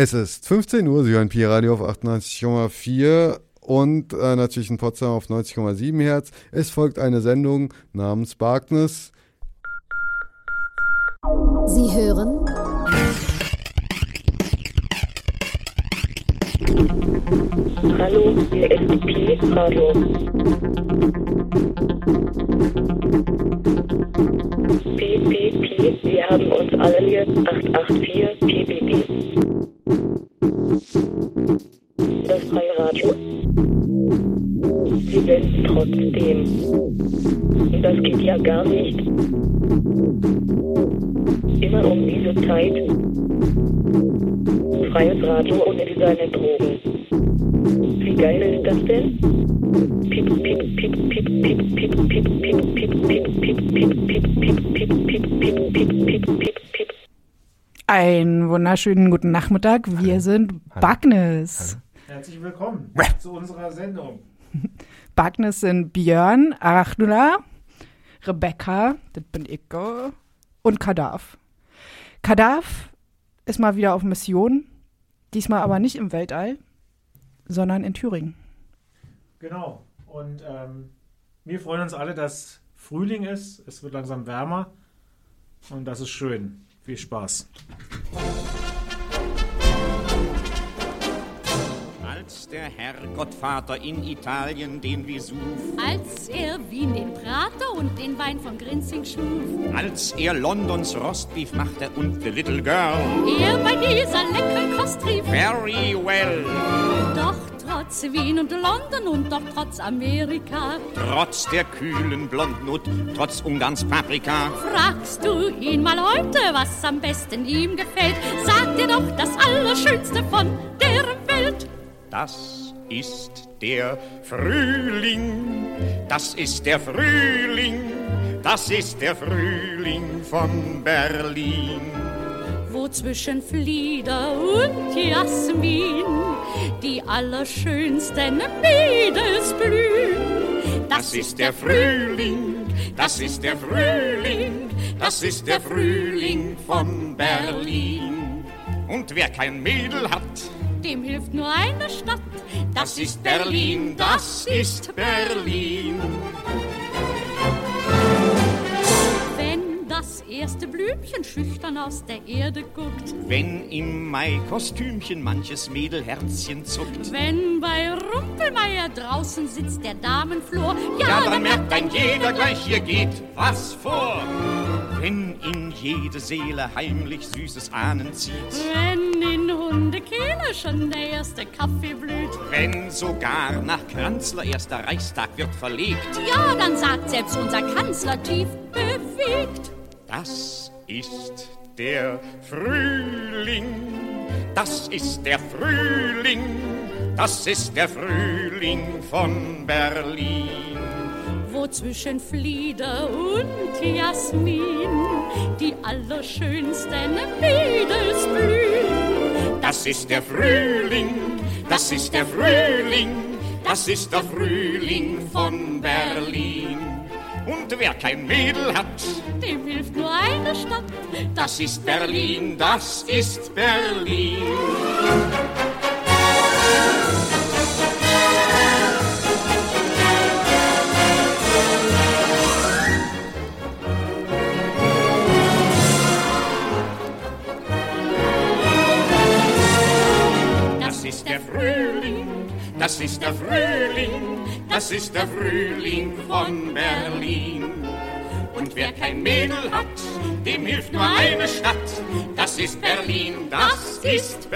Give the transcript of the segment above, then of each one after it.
Es ist 15 Uhr, Sie hören Pi-Radio auf 98,4 und äh, natürlich in Potsdam auf 90,7 Hertz. Es folgt eine Sendung namens Barkness. Sie hören Hallo, hier ist Pi-Radio. Pi, wir haben uns alle hier 884 Pi, Pi, Pi. Das freie Radio. Sie senden trotzdem. Und das geht ja gar nicht. Immer um diese Zeit. Freies Radio ohne seine Drogen geil ist das denn? Einen wunderschönen guten Nachmittag. Wir Hallo. sind Bagnes. Herzlich willkommen zu unserer Sendung. Bagnes sind Björn, Arachnula, Rebecca, das bin ich, und Kadav. Kadav ist mal wieder auf Mission, diesmal aber nicht im Weltall, sondern in Thüringen. Genau. Und ähm, wir freuen uns alle, dass Frühling ist. Es wird langsam wärmer. Und das ist schön. Viel Spaß. Als der Herrgottvater in Italien den Vesuv, Als er Wien den Prater und den Wein von Grinzing schuf. als er Londons Rostbeef machte und the little girl, Er bei dieser leckeren Kost rief. very well, Doch trotz Wien und London und doch trotz Amerika trotz der kühlen Blondnut, trotz Ungarns Paprika, fragst du ihn mal heute, was am besten ihm gefällt. Sagt dir doch das Allerschönste von der Welt. Das ist der Frühling, das ist der Frühling, das ist der Frühling von Berlin. Wo zwischen Flieder und Jasmin die allerschönsten Mädels blühen. Das ist der Frühling, das ist der Frühling, das ist der Frühling von Berlin. Und wer kein Mädel hat, Dem hilft nur eine Stadt. das ist Berlin, das ist Berlin. Das erste Blümchen schüchtern aus der Erde guckt. Wenn im Mai-Kostümchen manches Mädelherzchen zuckt, Wenn bei Rumpelmeier draußen sitzt der Damenflor. ja, dann merkt ein jeder gleich, hier geht was vor. Wenn in jede Seele heimlich süßes Ahnen zieht, Wenn in Hundekehle schon der erste Kaffee blüht. wenn sogar nach Kranzler erster Reichstag wird verlegt, Ja, dann sagt selbst unser Kanzler tief bewegt. Das ist der Frühling, das ist der Frühling, das ist der Frühling von Berlin. Wo zwischen Flieder und Jasmin die allerschönsten Mädels blühen. Das ist der Frühling, das ist der Frühling, das ist der Frühling von Berlin. Und wer kein Mädel hat, Dem hilft nur eine Stadt. das ist Berlin, das ist Berlin. Das ist der Frühling, das ist der Frühling, das ist der Frühling von Berlin. Und wer kein Mädel hat, dem hilft nur eine Stadt. Das ist Berlin, das ist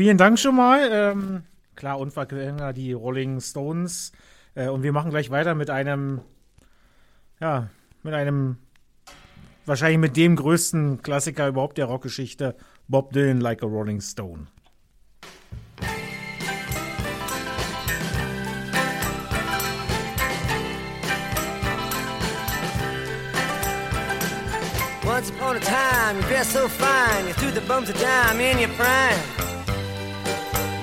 vielen Dank schon mal. Ähm, klar, Unverklänger, die Rolling Stones. Äh, und wir machen gleich weiter mit einem, ja, mit einem, wahrscheinlich mit dem größten Klassiker überhaupt der Rockgeschichte, Bob Dylan, Like a Rolling Stone. Once upon a time, you dressed so fine, you threw the bums a dime in your prime.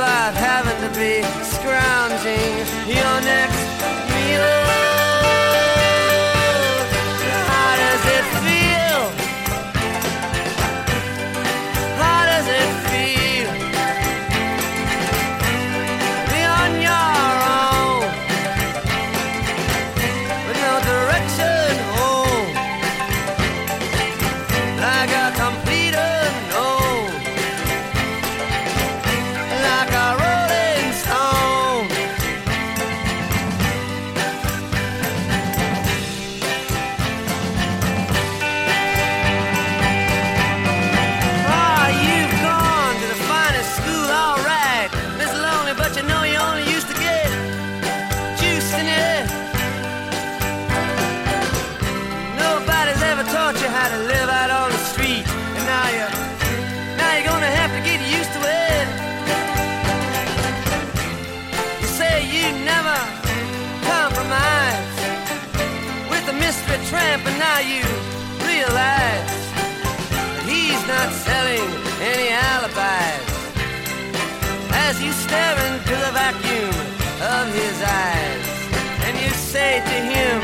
about having to be scrounging your next meal. of his eyes, and you say to him,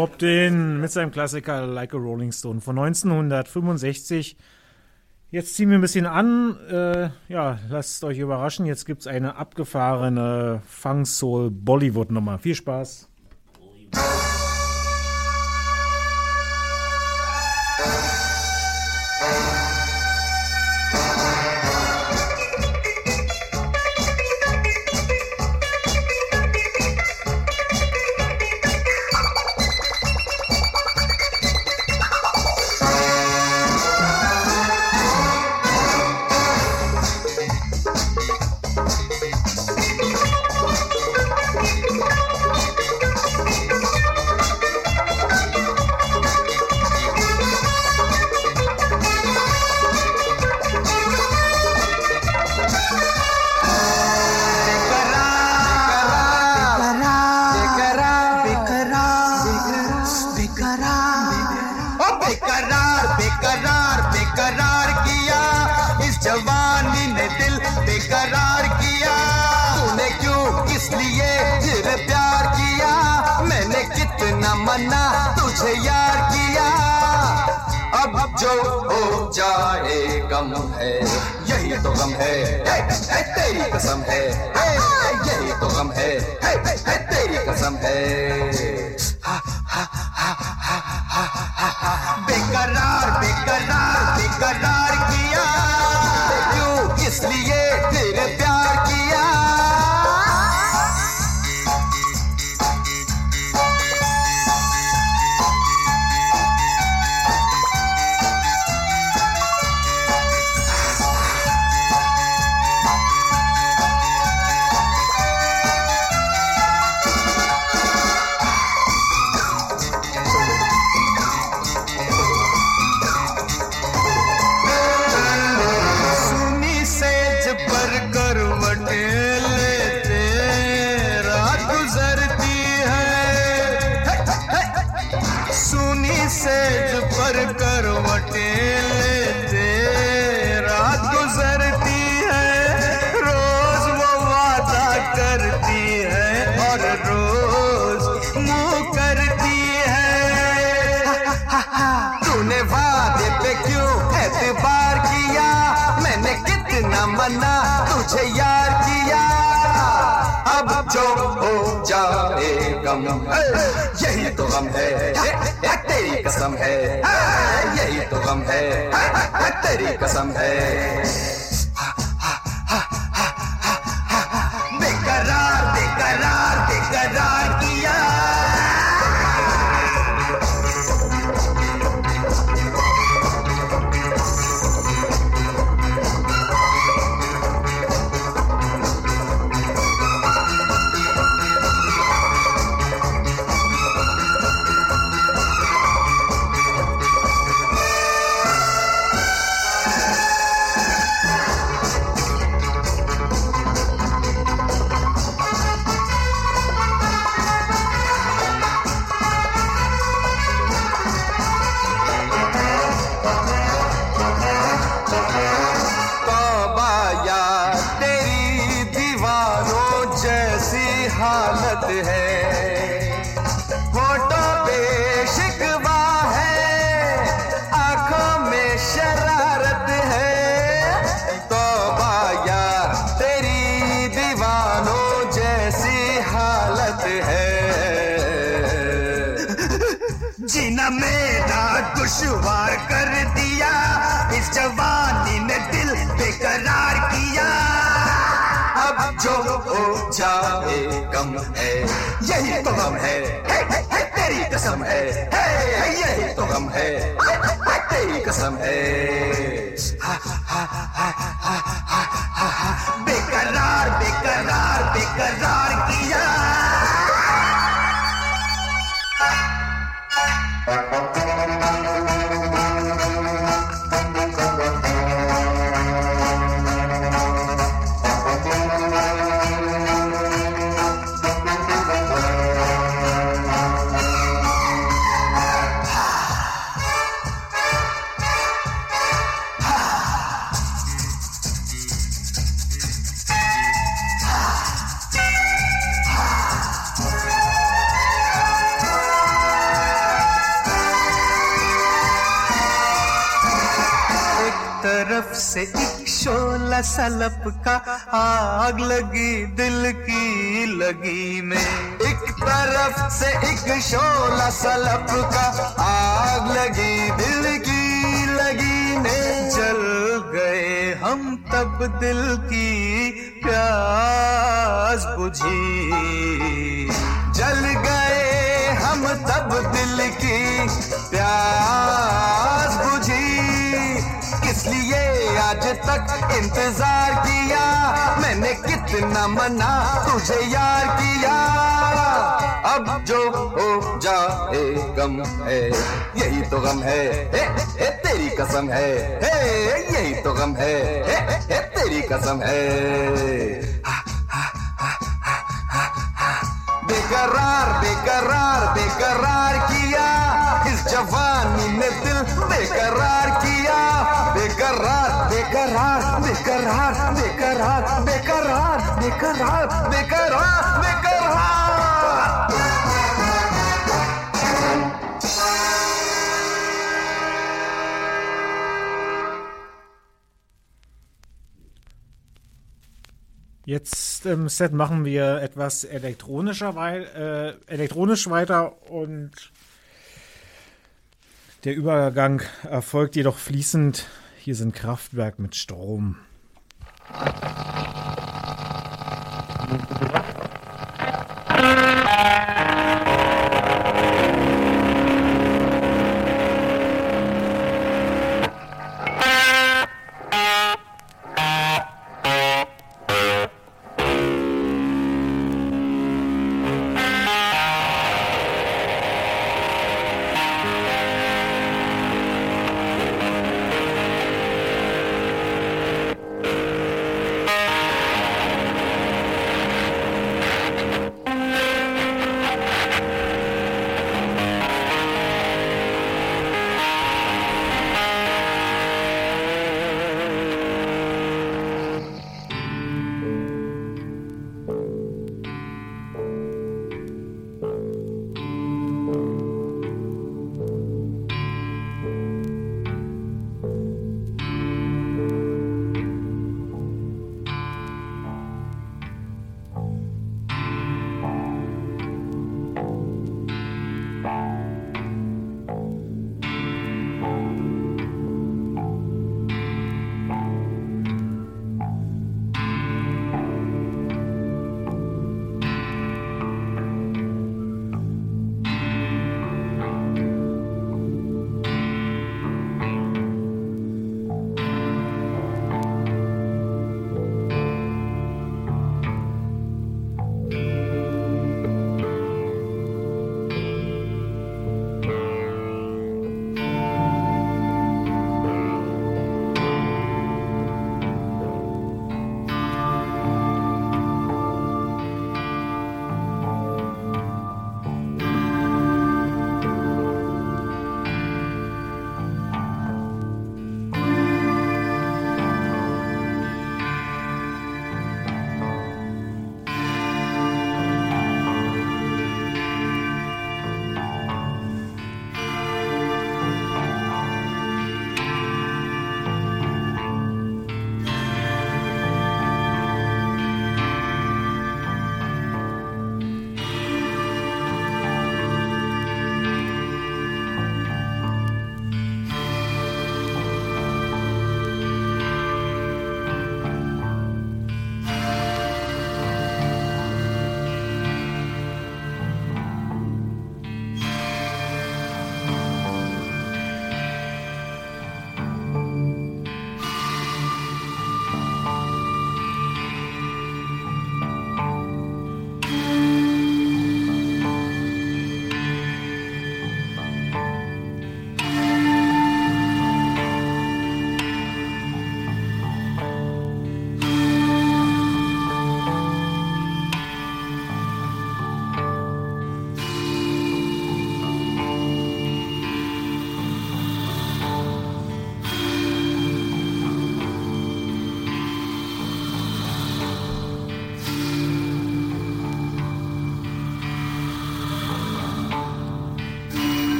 Bob Dylan mit seinem Klassiker Like a Rolling Stone von 1965. Jetzt ziehen wir ein bisschen an. Äh, ja, lasst euch überraschen. Jetzt gibt es eine abgefahrene Funk Soul Bollywood Nummer. Viel Spaß. हम तब दिल की प्यास बुझी। जल गए हम तब दिल की प्यास बुझी। किस लिए आज तक इंतज़ार किया। मैंने कितना मना तुझे यार किया। अब जो हो जाए गम है। यही तो गम है। हे, हे, तेरी कसम है। हे, यही तो गम है। हे, हे, तेरी कसम है। बेकरार बेकरार बेकरार किया। इस जवानी ने दिल बेकरार किया। बेकरार बेकरार बेकरार बेकरार बेकरार बेकरार बेकरार बेकरार Jetzt im Set machen wir etwas elektronischer wei äh, elektronisch weiter und der Übergang erfolgt jedoch fließend. Hier sind Kraftwerk mit Strom.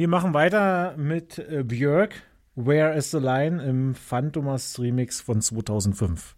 Wir machen weiter mit äh, Björk. Where is the Line im Phantomas Remix von 2005.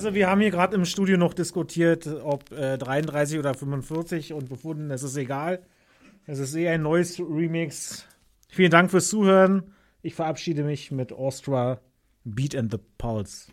Also wir haben hier gerade im Studio noch diskutiert, ob äh, 33 oder 45 und befunden, es ist egal. Es ist eh ein neues Remix. Vielen Dank fürs Zuhören. Ich verabschiede mich mit Austria Beat and the Pulse.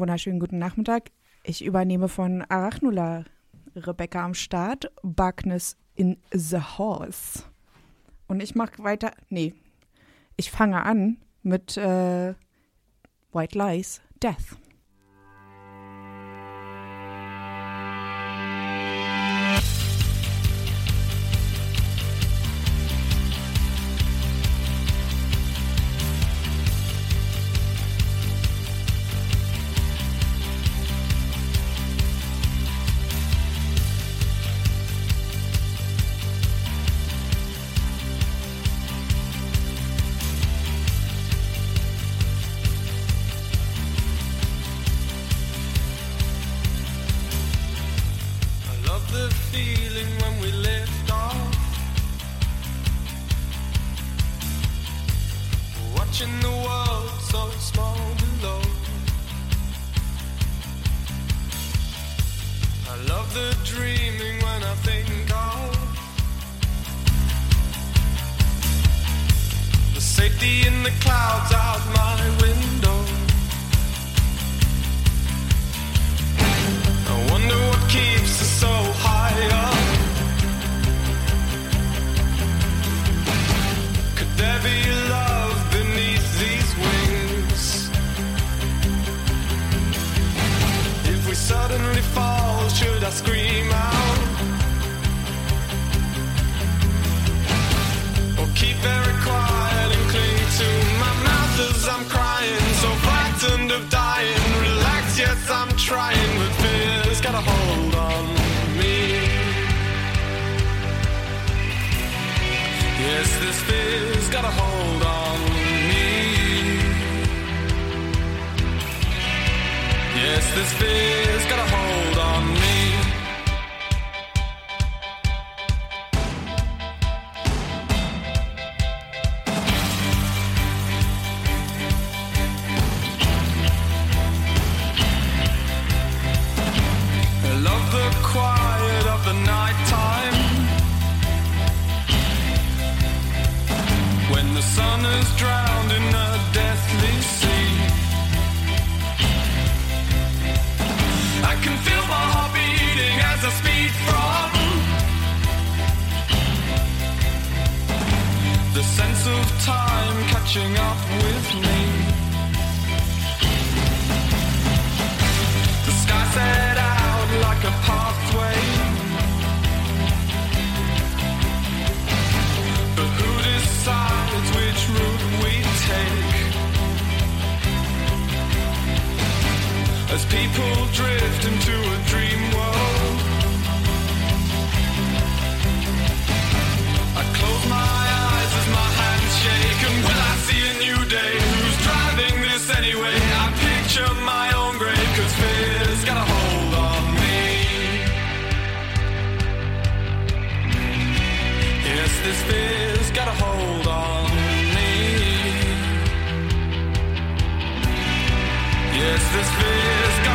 wunderschönen guten Nachmittag. Ich übernehme von Arachnula. Rebecca am Start. Barkness in the Horse. Und ich mache weiter. Nee. Ich fange an mit äh, White Lies, Death. this fear's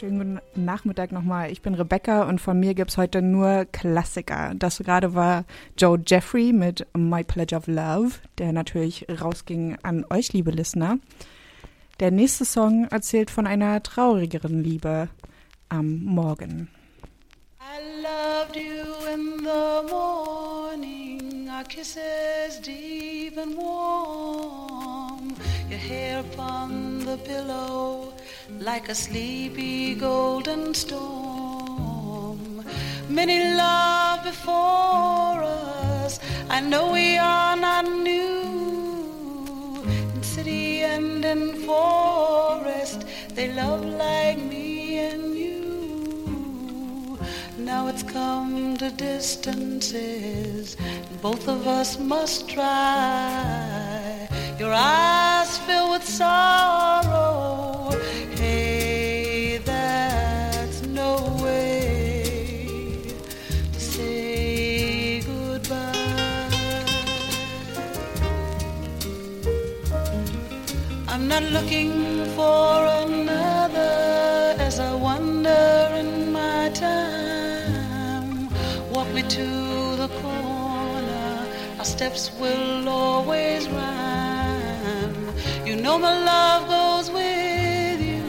schönen guten Nachmittag nochmal. Ich bin Rebecca und von mir gibt's heute nur Klassiker. Das gerade war Joe Jeffrey mit My Pledge of Love, der natürlich rausging an euch, liebe Listener. Der nächste Song erzählt von einer traurigeren Liebe am Morgen. I loved you in the morning, our kisses deep and warm, your hair upon the pillow like a sleepy golden storm. Many love before us, I know we are not new. In city and in forest, they love like me and you. Now it's come to distances, both of us must try. Your eyes fill with sorrow. Not looking for another as I wander in my time. Walk me to the corner, our steps will always rhyme. You know my love goes with you,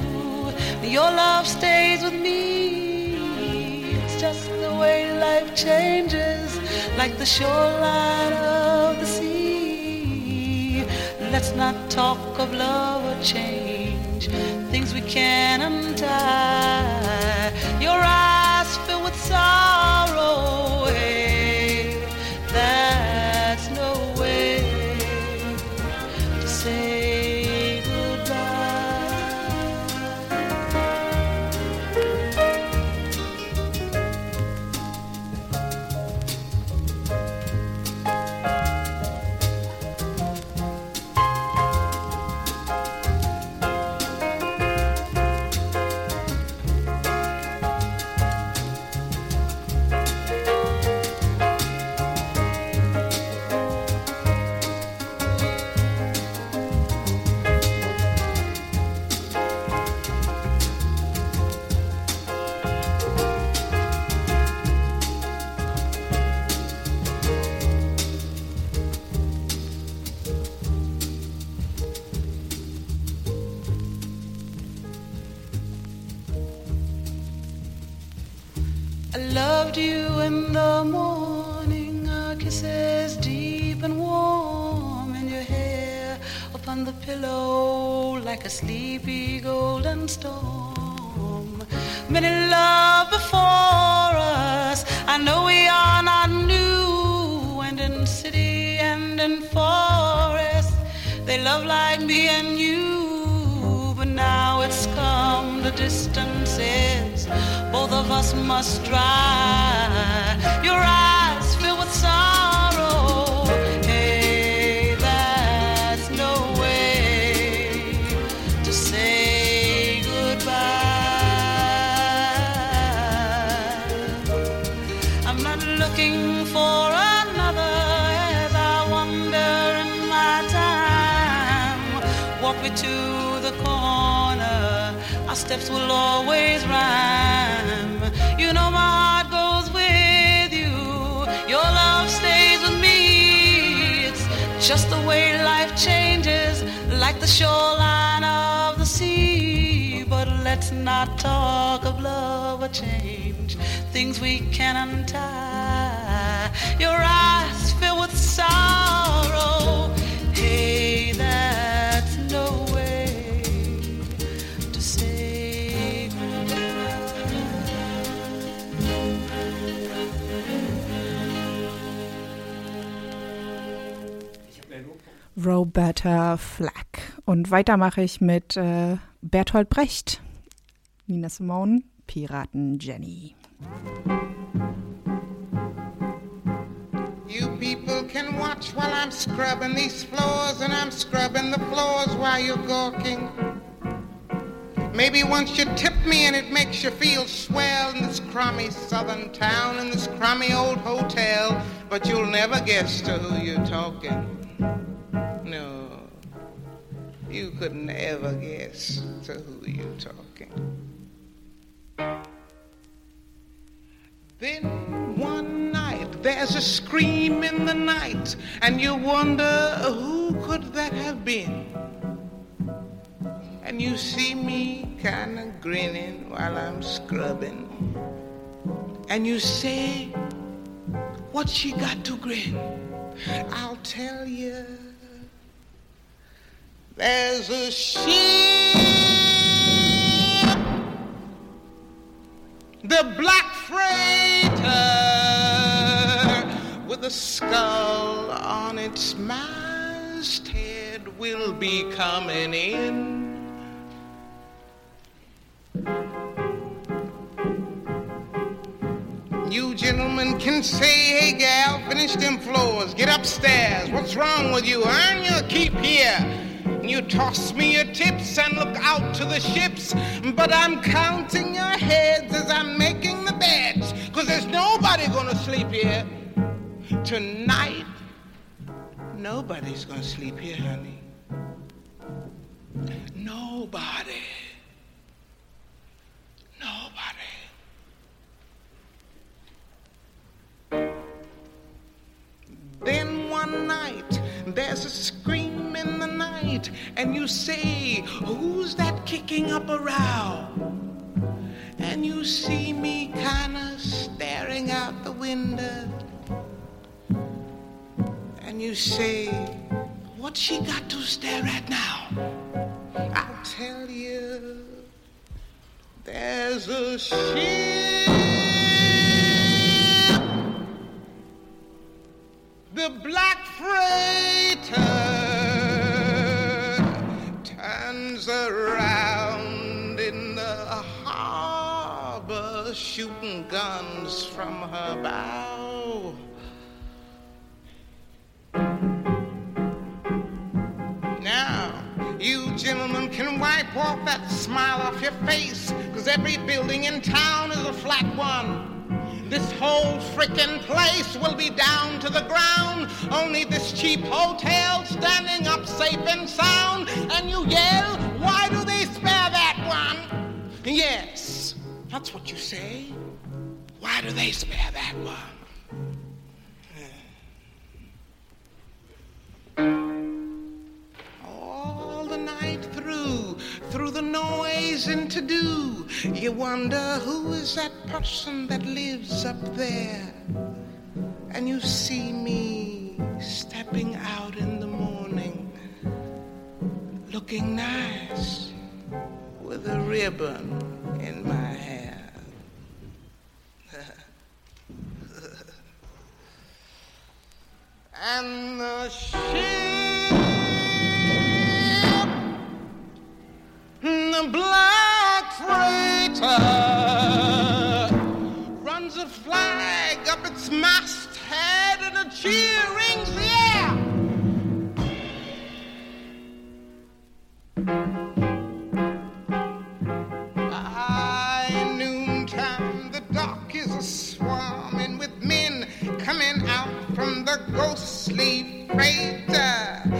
your love stays with me. It's just the way life changes, like the shoreline of the sea. Let's not talk of love or change, things we can untie. Your eyes fill with sorrow, in the morning, our kisses deep and warm, and your hair upon the pillow like a sleepy golden storm. Many love before us, I know we are not new, and in city and in forest, they love like me and you. Now it's come the distances, both of us must try. Your eyes fill with sorrow. Always rhyme. You know my heart goes with you. Your love stays with me. It's just the way life changes, like the shoreline of the sea. But let's not talk of love or change, things we can untie. Your eyes fill with sorrow. Hey, that's Roberta Flack. Und weiter mache ich mit äh, Bertolt Brecht. Nina Simone, Piraten Jenny. You people can watch while I'm scrubbing these floors, and I'm scrubbing the floors while you're gawking. Maybe once you tip me and it makes you feel swell in this crummy southern town, in this crummy old hotel, but you'll never guess to who you're talking. No, you couldn't ever guess to who you're talking. Then one night there's a scream in the night, and you wonder who could that have been? And you see me kind of grinning while I'm scrubbing. And you say, What she got to grin? I'll tell you. There's a ship, the black freighter, with a skull on its masthead, will be coming in. You gentlemen can say, hey gal, finish them floors, get upstairs. What's wrong with you? Earn your keep here. You toss me your tips and look out to the ships, but I'm counting your heads as I'm making the beds, cause there's nobody gonna sleep here. Tonight, nobody's gonna sleep here, honey. Nobody. Nobody. Then one night, there's a scream in the night, and you say, Who's that kicking up a row? And you see me kinda staring out the window, and you say, What's she got to stare at now? I'll tell you, there's a ship. The black freighter turns around in the harbor, shooting guns from her bow. Now, you gentlemen can wipe off that smile off your face, cause every building in town is a flat one. This whole frickin' place will be down to the ground. Only this cheap hotel standing up safe and sound. And you yell, why do they spare that one? Yes, that's what you say. Why do they spare that one? Through, the noise and to do, you wonder who is that person that lives up there. And you see me stepping out in the morning, looking nice with a ribbon in my hair. and the ship, Mm, the black freighter, runs a flag up its masthead and a cheer rings the air. Noontime, the dock is a swarming with men coming out from the ghostly freighter.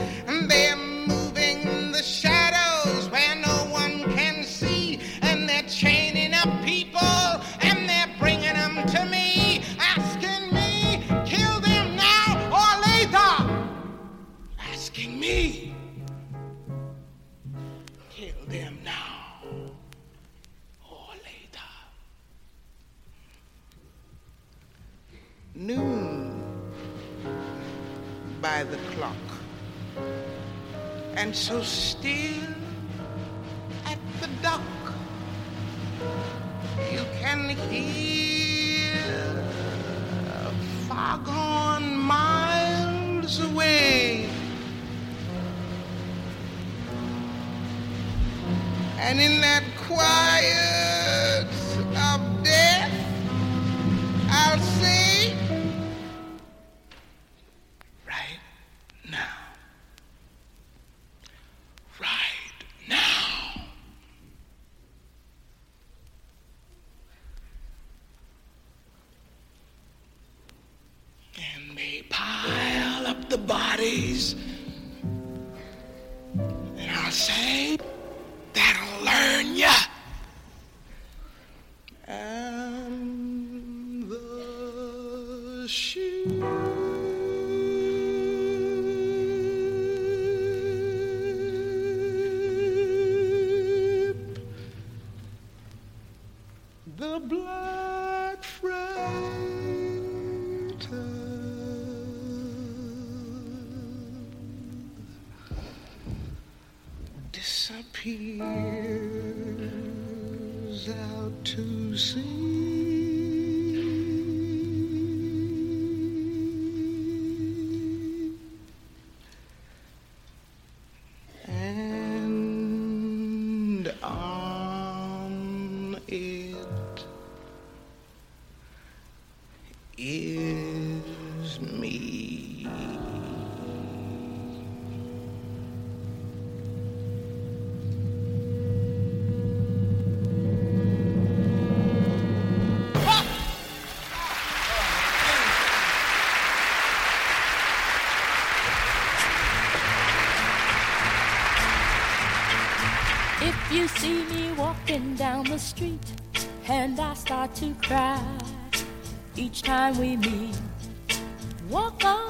and so still at the dock. You can hear foghorn miles away. And in that quiet of death, I'll sing. And I say, that'll learn ya. Uh, Um, the street and I start to cry each time we meet. Walk on.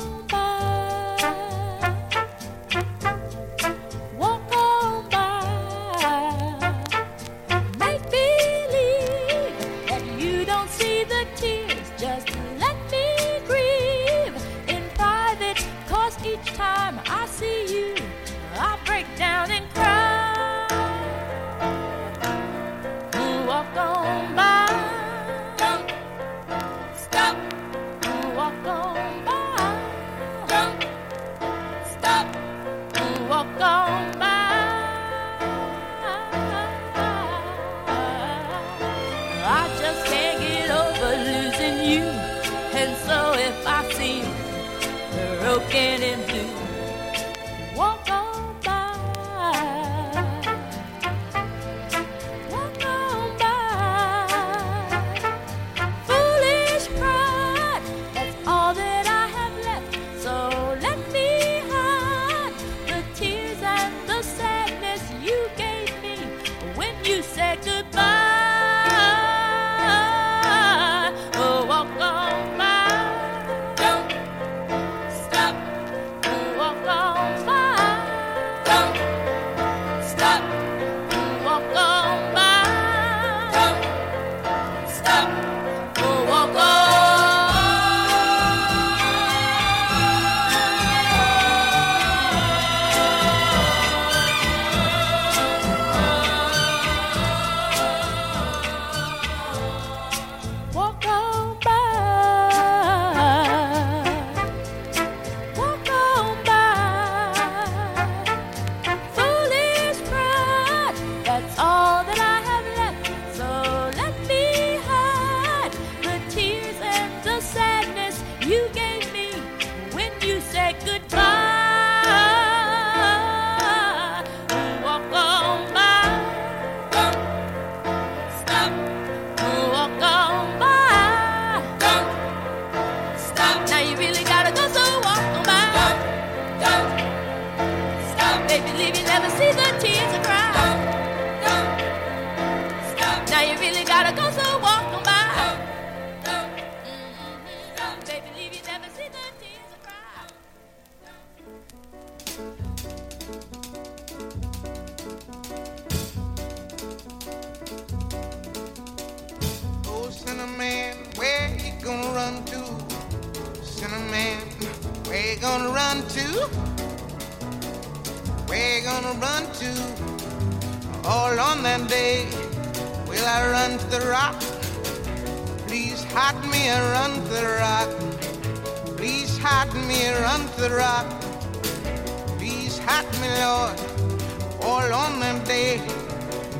All on that day.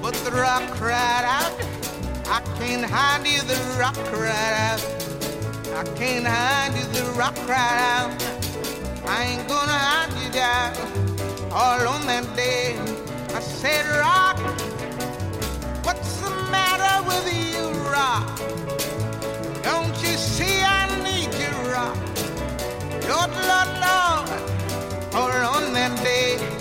But the rock cried out, I can't hide you, the rock cried out. I can't hide you, the rock cried out. I ain't gonna hide you down all on that day. I said, Rock, what's the matter with you, Rock? Don't you see I need you, Rock? Lord, Lord, Lord, all on that day.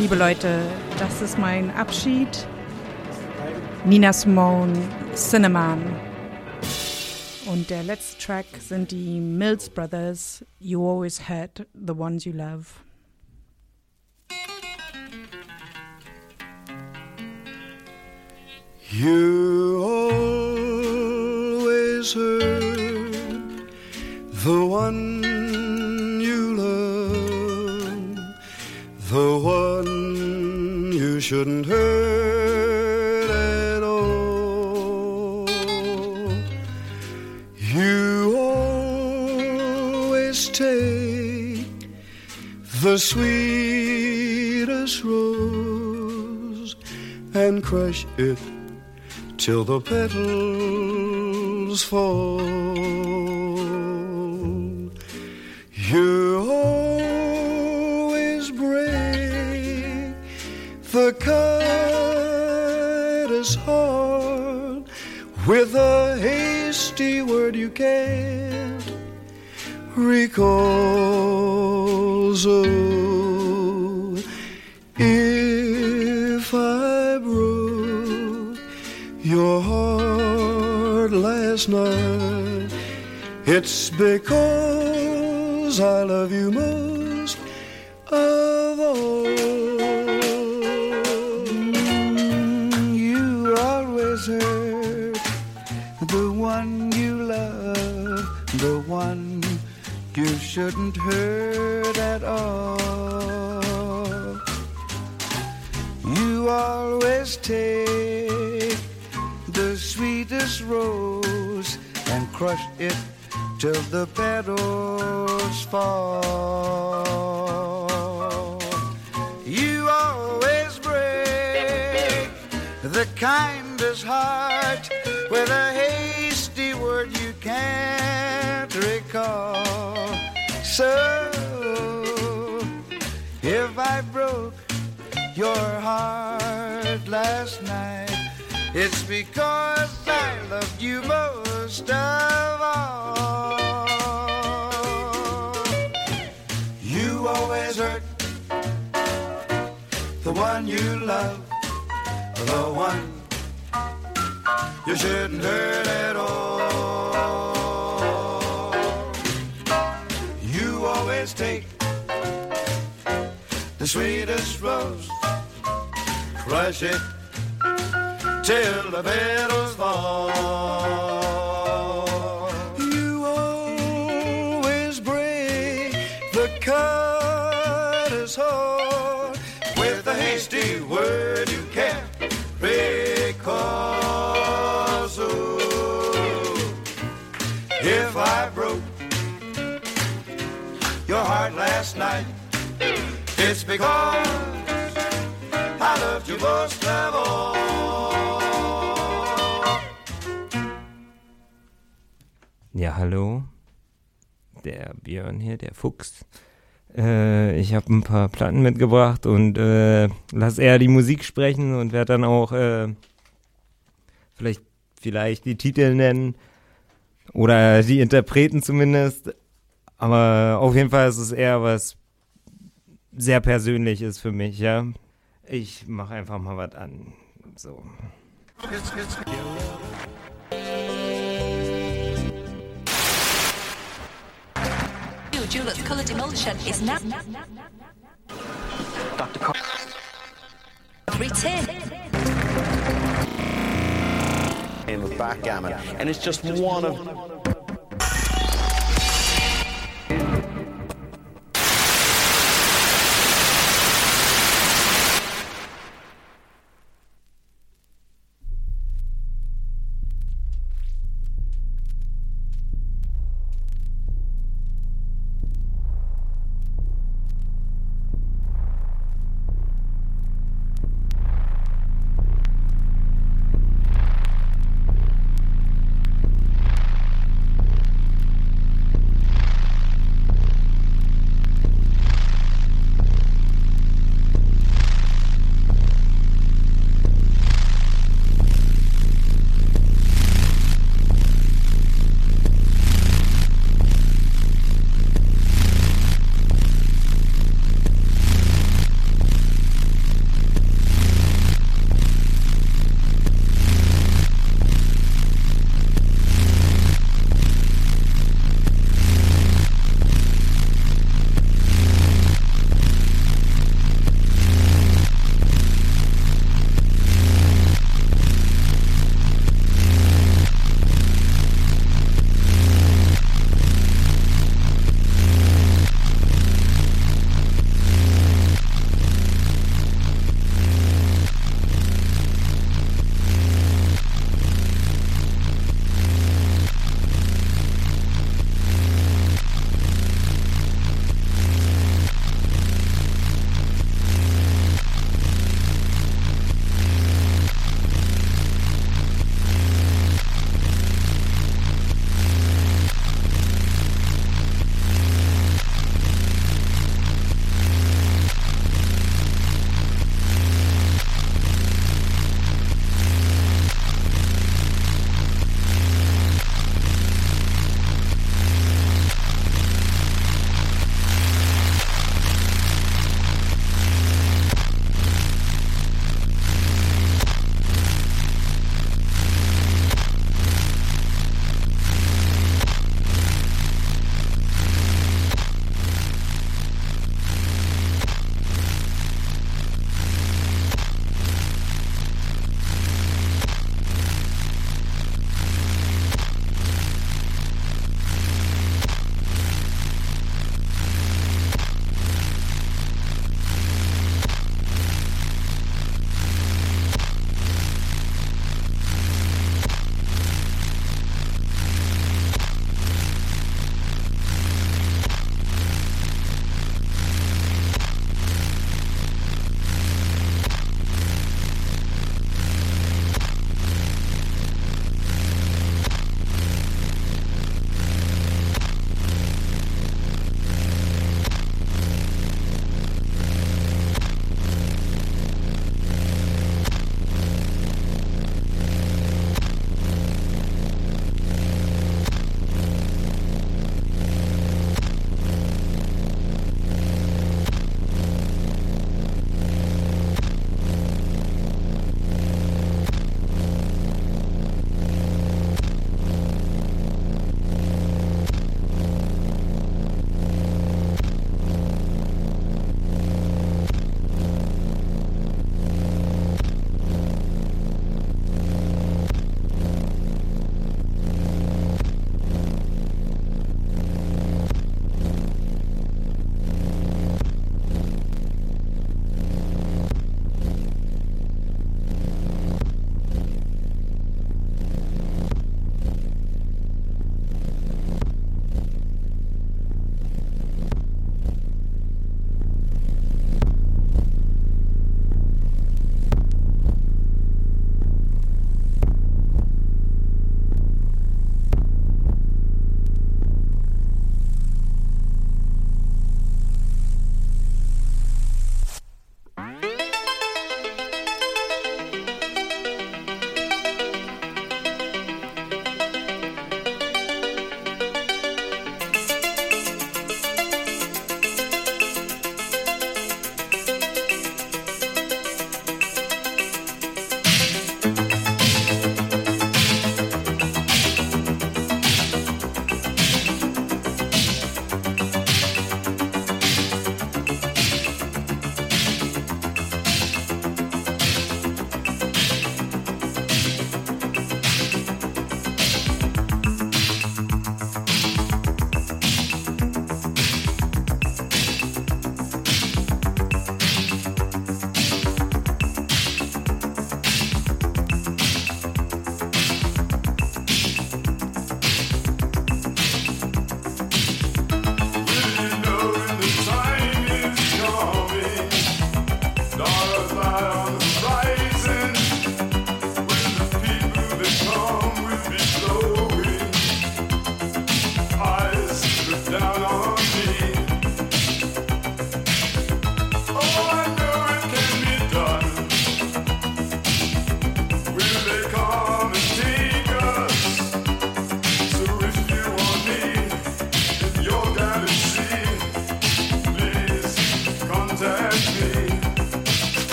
Liebe Leute, das ist mein Abschied. Nina Simone, Cinnamon. Und der letzte Track sind die Mills Brothers, You Always Hurt the Ones You Love. You always heard the one you love, the one shouldn't hurt at all. You always take the sweetest rose and crush it till the petals fall. With a hasty word you can't recall. So if I broke your heart last night, it's because I love you most shouldn't hurt at all. You always take the sweetest rose and crush it till the petals fall. You always break the kindest heart with a hasty word you can't recall. So, if I broke your heart last night, it's because I loved you most of all. You always hurt the one you love, the one you shouldn't hurt at all. Take the sweetest rose, crush it till the petals fall. Your heart last night, it's because I loved you most of all. Ja, hallo. Der Björn hier, der Fuchs. Äh, ich habe ein paar Platten mitgebracht und äh, lass eher die Musik sprechen und werde dann auch äh, vielleicht, vielleicht die Titel nennen oder die Interpreten zumindest. Aber auf jeden Fall ist es eher was sehr Persönliches für mich, ja. Ich mache einfach mal was an. So. Juliet's colour demolition is now. Dr. Car- Return. backgammon, and it's just one of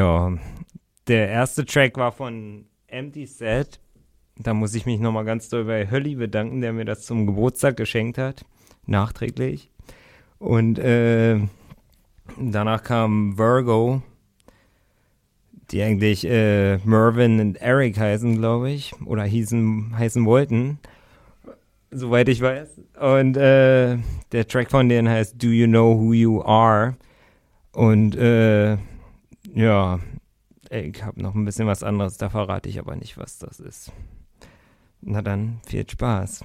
Ja, der erste Track war von Empty Set. Da muss ich mich nochmal ganz doll bei Hölli bedanken, der mir das zum Geburtstag geschenkt hat. Nachträglich. Und äh, danach kam Virgo, die eigentlich äh, Mervyn und Eric heißen, glaube ich. Oder hießen, heißen wollten. Soweit ich weiß. Und äh, der Track von denen heißt Do You Know Who You Are? Und äh, ja, ich habe noch ein bisschen was anderes, da verrate ich aber nicht, was das ist. Na dann, viel Spaß.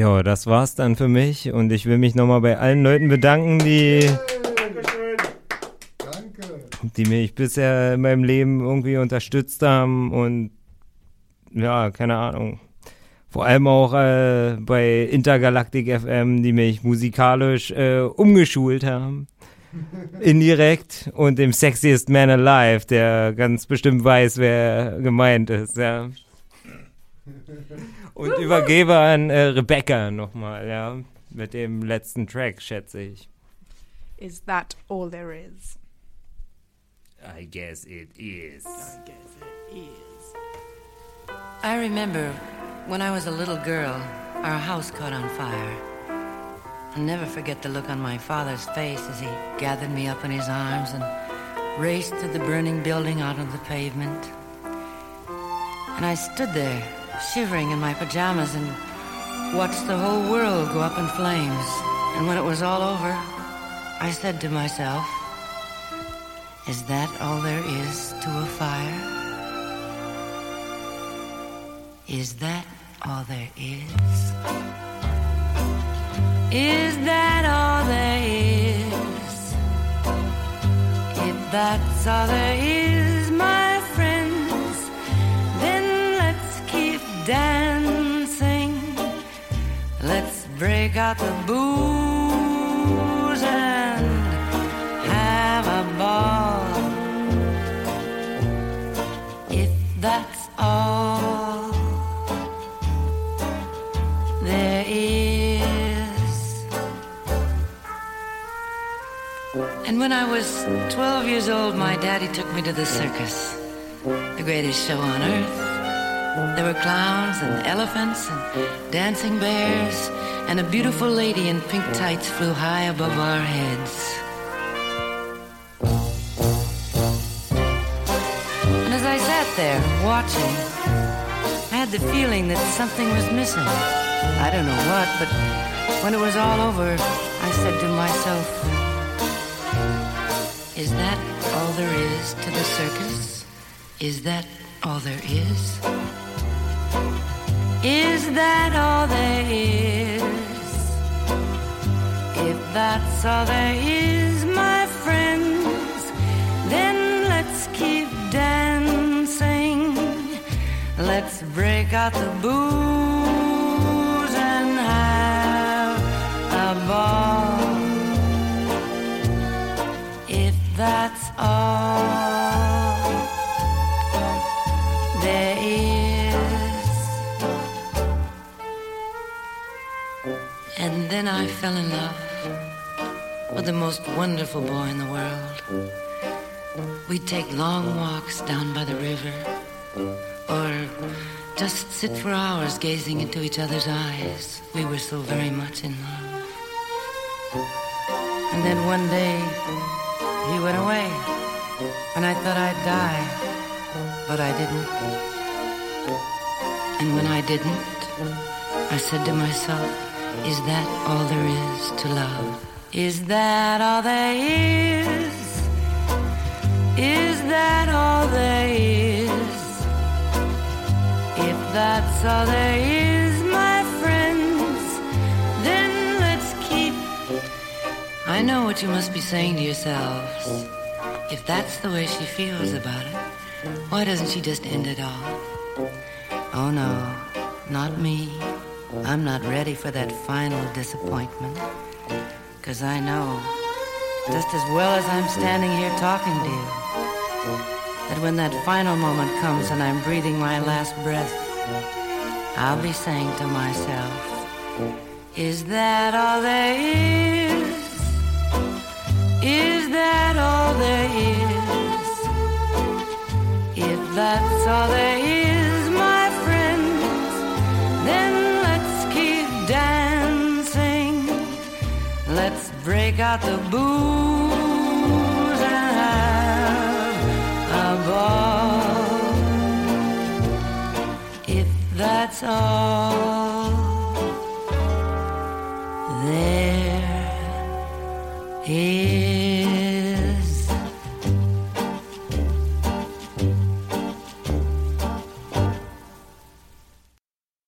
Ja, das war's dann für mich und ich will mich nochmal bei allen Leuten bedanken, die, die mich bisher in meinem Leben irgendwie unterstützt haben und ja, keine Ahnung. Vor allem auch äh, bei Intergalactic FM, die mich musikalisch äh, umgeschult haben. Indirekt und dem Sexiest Man Alive, der ganz bestimmt weiß, wer gemeint ist, ja. Und übergebe an äh, Rebecca nochmal, ja. Mit dem letzten Track, schätze ich. Is that all there is? I guess it is. I guess it is. I remember when I was a little girl, our house caught on fire. I'll never forget the look on my father's face as he gathered me up in his arms and raced through the burning building out on the pavement. And I stood there, shivering in my pajamas, and watched the whole world go up in flames. And when it was all over, I said to myself, Is that all there is to a fire? Is that all there is? Is that all there is? If that's all there is, out the booze and have a ball. If that's all there is. And when I was 12 years old, my daddy took me to the circus, the greatest show on earth. There were clowns and elephants and dancing bears, and a beautiful lady in pink tights flew high above our heads. And as I sat there watching, I had the feeling that something was missing. I don't know what, but when it was all over, I said to myself, Is that all there is to the circus? Is that all there is? Is that all there is? That's all there is, my friends, then let's keep dancing. Let's break out the booze and have a ball. If that's all there is. And then I fell in love the most wonderful boy in the world. We'd take long walks down by the river, or just sit for hours gazing into each other's eyes. We were so very much in love. And then one day, he went away, and I thought I'd die, but I didn't. And when I didn't, I said to myself, Is that all there is to love? Is that all there is? Is that all there is? If that's all there is, my friends, then let's keep. I know what you must be saying to yourselves. If that's the way she feels about it, why doesn't she just end it all? Oh no, not me. I'm not ready for that final disappointment. Cause I know, just as well as I'm standing here talking to you, that when that final moment comes and I'm breathing my last breath, I'll be saying to myself, Is that all there is? Is that all there is? If that's all there is, break out the booze and have a ball. If that's all there is.